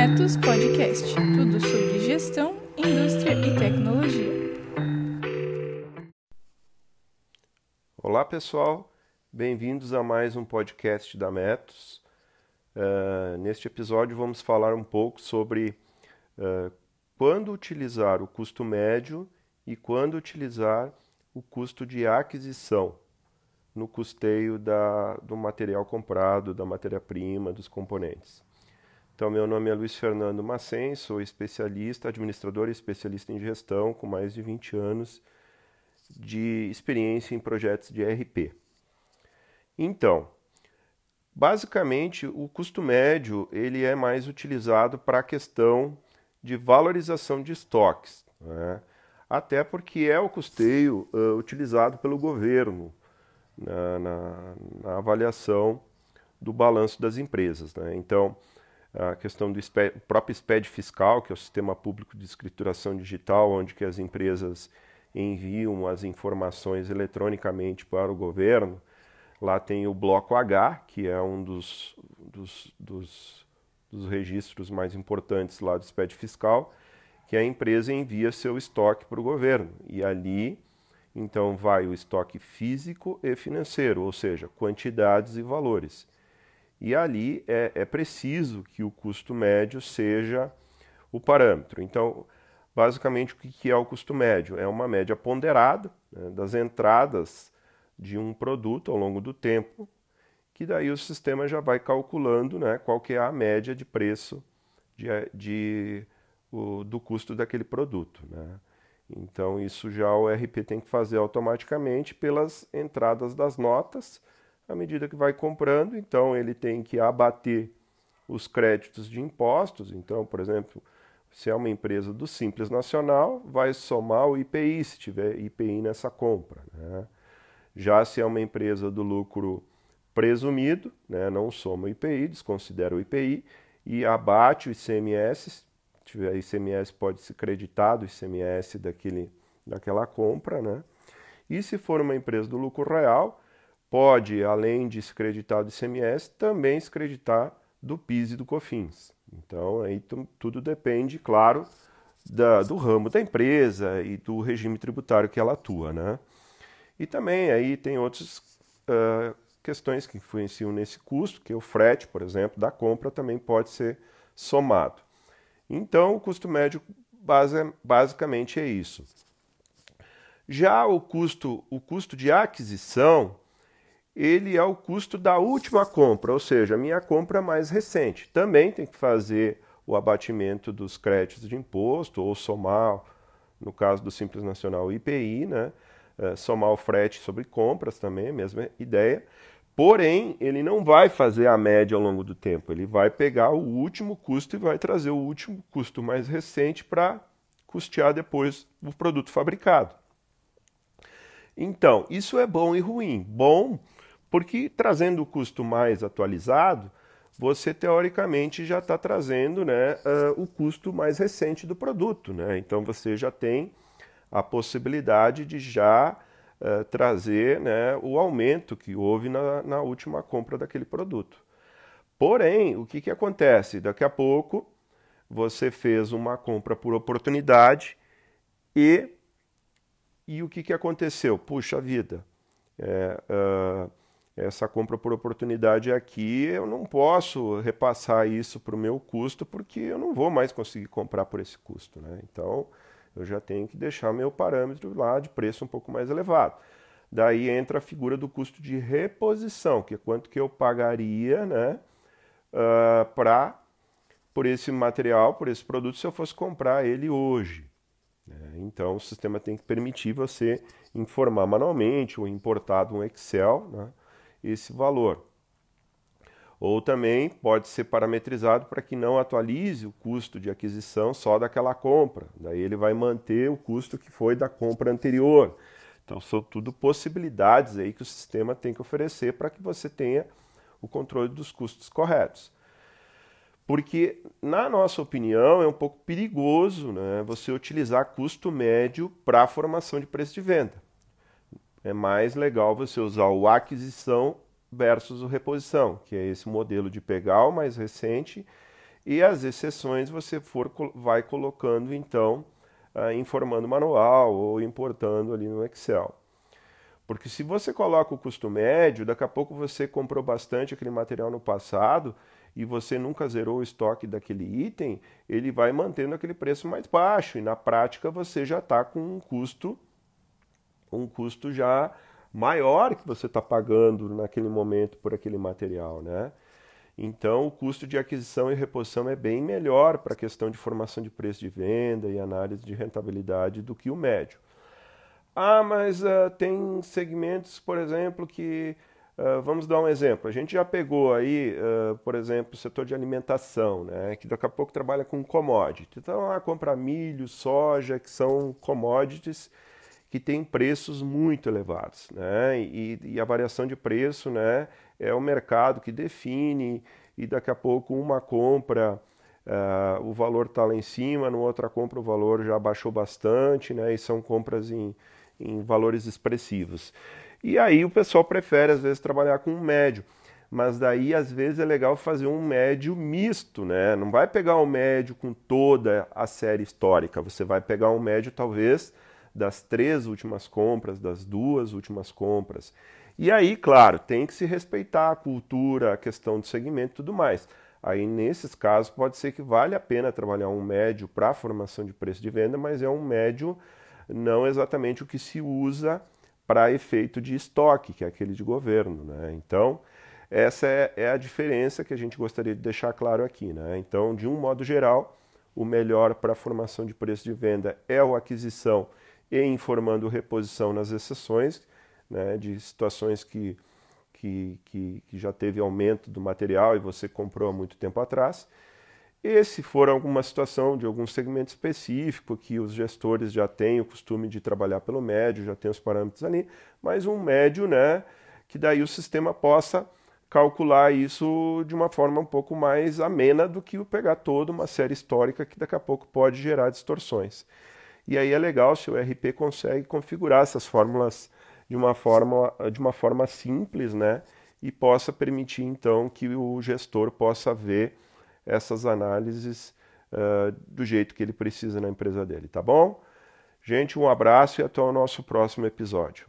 Metos Podcast tudo sobre gestão, indústria e tecnologia. Olá pessoal, bem-vindos a mais um podcast da Metos. Uh, neste episódio vamos falar um pouco sobre uh, quando utilizar o custo médio e quando utilizar o custo de aquisição no custeio da, do material comprado, da matéria-prima, dos componentes. Então, meu nome é Luiz Fernando Macen, sou especialista, administrador e especialista em gestão, com mais de 20 anos de experiência em projetos de ERP. Então, basicamente, o custo médio ele é mais utilizado para a questão de valorização de estoques, né? até porque é o custeio uh, utilizado pelo governo na, na, na, avaliação do balanço das empresas. Né? Então, a questão do SPED, próprio SPED fiscal, que é o Sistema Público de Escrituração Digital, onde que as empresas enviam as informações eletronicamente para o governo. Lá tem o bloco H, que é um dos, dos, dos, dos registros mais importantes lá do SPED fiscal, que a empresa envia seu estoque para o governo. E ali então vai o estoque físico e financeiro, ou seja, quantidades e valores. E ali é, é preciso que o custo médio seja o parâmetro. Então, basicamente, o que é o custo médio? É uma média ponderada né, das entradas de um produto ao longo do tempo, que daí o sistema já vai calculando né, qual que é a média de preço de, de, o, do custo daquele produto. Né? Então, isso já o RP tem que fazer automaticamente pelas entradas das notas, à medida que vai comprando. Então, ele tem que abater os créditos de impostos. Então, por exemplo, se é uma empresa do Simples Nacional, vai somar o IPI, se tiver IPI nessa compra. Né? Já se é uma empresa do lucro presumido, né, não soma o IPI, desconsidera o IPI e abate o ICMS tiver ICMS pode ser creditado o ICMS daquele, daquela compra, né? E se for uma empresa do lucro real, pode, além de se creditar do ICMS, também se creditar do PIS e do COFINS. Então, aí tudo depende, claro, da, do ramo da empresa e do regime tributário que ela atua, né? E também aí tem outras uh, questões que influenciam nesse custo, que é o frete, por exemplo, da compra também pode ser somado. Então, o custo médio base, basicamente é isso. Já o custo, o custo de aquisição, ele é o custo da última compra, ou seja, a minha compra mais recente. Também tem que fazer o abatimento dos créditos de imposto ou somar, no caso do Simples Nacional, o IPI, né? É, somar o frete sobre compras também, mesma ideia. Porém, ele não vai fazer a média ao longo do tempo, ele vai pegar o último custo e vai trazer o último custo mais recente para custear depois o produto fabricado. Então, isso é bom e ruim. Bom, porque trazendo o custo mais atualizado, você teoricamente já está trazendo né, uh, o custo mais recente do produto. Né? Então você já tem a possibilidade de já uh, trazer né, o aumento que houve na, na última compra daquele produto. Porém, o que, que acontece? Daqui a pouco você fez uma compra por oportunidade e, e o que, que aconteceu? Puxa vida, é, uh, essa compra por oportunidade aqui, eu não posso repassar isso para o meu custo porque eu não vou mais conseguir comprar por esse custo. Né? Então, eu já tenho que deixar meu parâmetro lá de preço um pouco mais elevado. Daí entra a figura do custo de reposição, que é quanto que eu pagaria né, uh, pra, por esse material, por esse produto, se eu fosse comprar ele hoje. Né? Então, o sistema tem que permitir você informar manualmente ou importar um Excel né, esse valor. Ou também pode ser parametrizado para que não atualize o custo de aquisição só daquela compra. Daí ele vai manter o custo que foi da compra anterior. Então são tudo possibilidades aí que o sistema tem que oferecer para que você tenha o controle dos custos corretos. Porque, na nossa opinião, é um pouco perigoso né, você utilizar custo médio para a formação de preço de venda. É mais legal você usar o aquisição versus o reposição, que é esse modelo de pegar o mais recente e as exceções você for, vai colocando então, uh, informando manual ou importando ali no Excel. Porque se você coloca o custo médio, daqui a pouco você comprou bastante aquele material no passado e você nunca zerou o estoque daquele item, ele vai mantendo aquele preço mais baixo e na prática você já está com um custo, um custo já maior que você está pagando naquele momento por aquele material, né? Então, o custo de aquisição e reposição é bem melhor para a questão de formação de preço de venda e análise de rentabilidade do que o médio. Ah, mas uh, tem segmentos, por exemplo, que. Uh, vamos dar um exemplo. A gente já pegou aí, uh, por exemplo, o setor de alimentação, né, que daqui a pouco trabalha com commodity. Então, lá compra milho, soja, que são commodities que têm preços muito elevados. Né, e, e a variação de preço né, é o mercado que define, e daqui a pouco uma compra. Uh, o valor está lá em cima, no outra compra o valor já baixou bastante, né? E são compras em, em valores expressivos. E aí o pessoal prefere às vezes trabalhar com um médio, mas daí às vezes é legal fazer um médio misto, né? Não vai pegar um médio com toda a série histórica, você vai pegar um médio talvez das três últimas compras, das duas últimas compras. E aí, claro, tem que se respeitar a cultura, a questão do segmento e tudo mais. Aí, nesses casos, pode ser que vale a pena trabalhar um médio para formação de preço de venda, mas é um médio não exatamente o que se usa para efeito de estoque, que é aquele de governo. Né? Então, essa é, é, a diferença que a gente gostaria de deixar claro aqui. Né? Então, de um modo geral, o melhor para a formação de preço de venda é a aquisição e informando reposição nas exceções, né, de situações que, que, que, que já teve aumento do material e você comprou há muito tempo atrás. E se for alguma situação de algum segmento específico que os gestores já têm o costume de trabalhar pelo médio, já tem os parâmetros ali, mas um médio, né, que daí o sistema possa calcular isso de uma forma um pouco mais amena do que pegar toda uma série histórica que daqui a pouco pode gerar distorções. E aí é legal se o RP consegue configurar essas fórmulas de uma forma, de uma forma simples, né, e possa permitir então que o gestor possa ver essas análises uh, do jeito que ele precisa na empresa dele, tá bom? Gente, um abraço e até o nosso próximo episódio.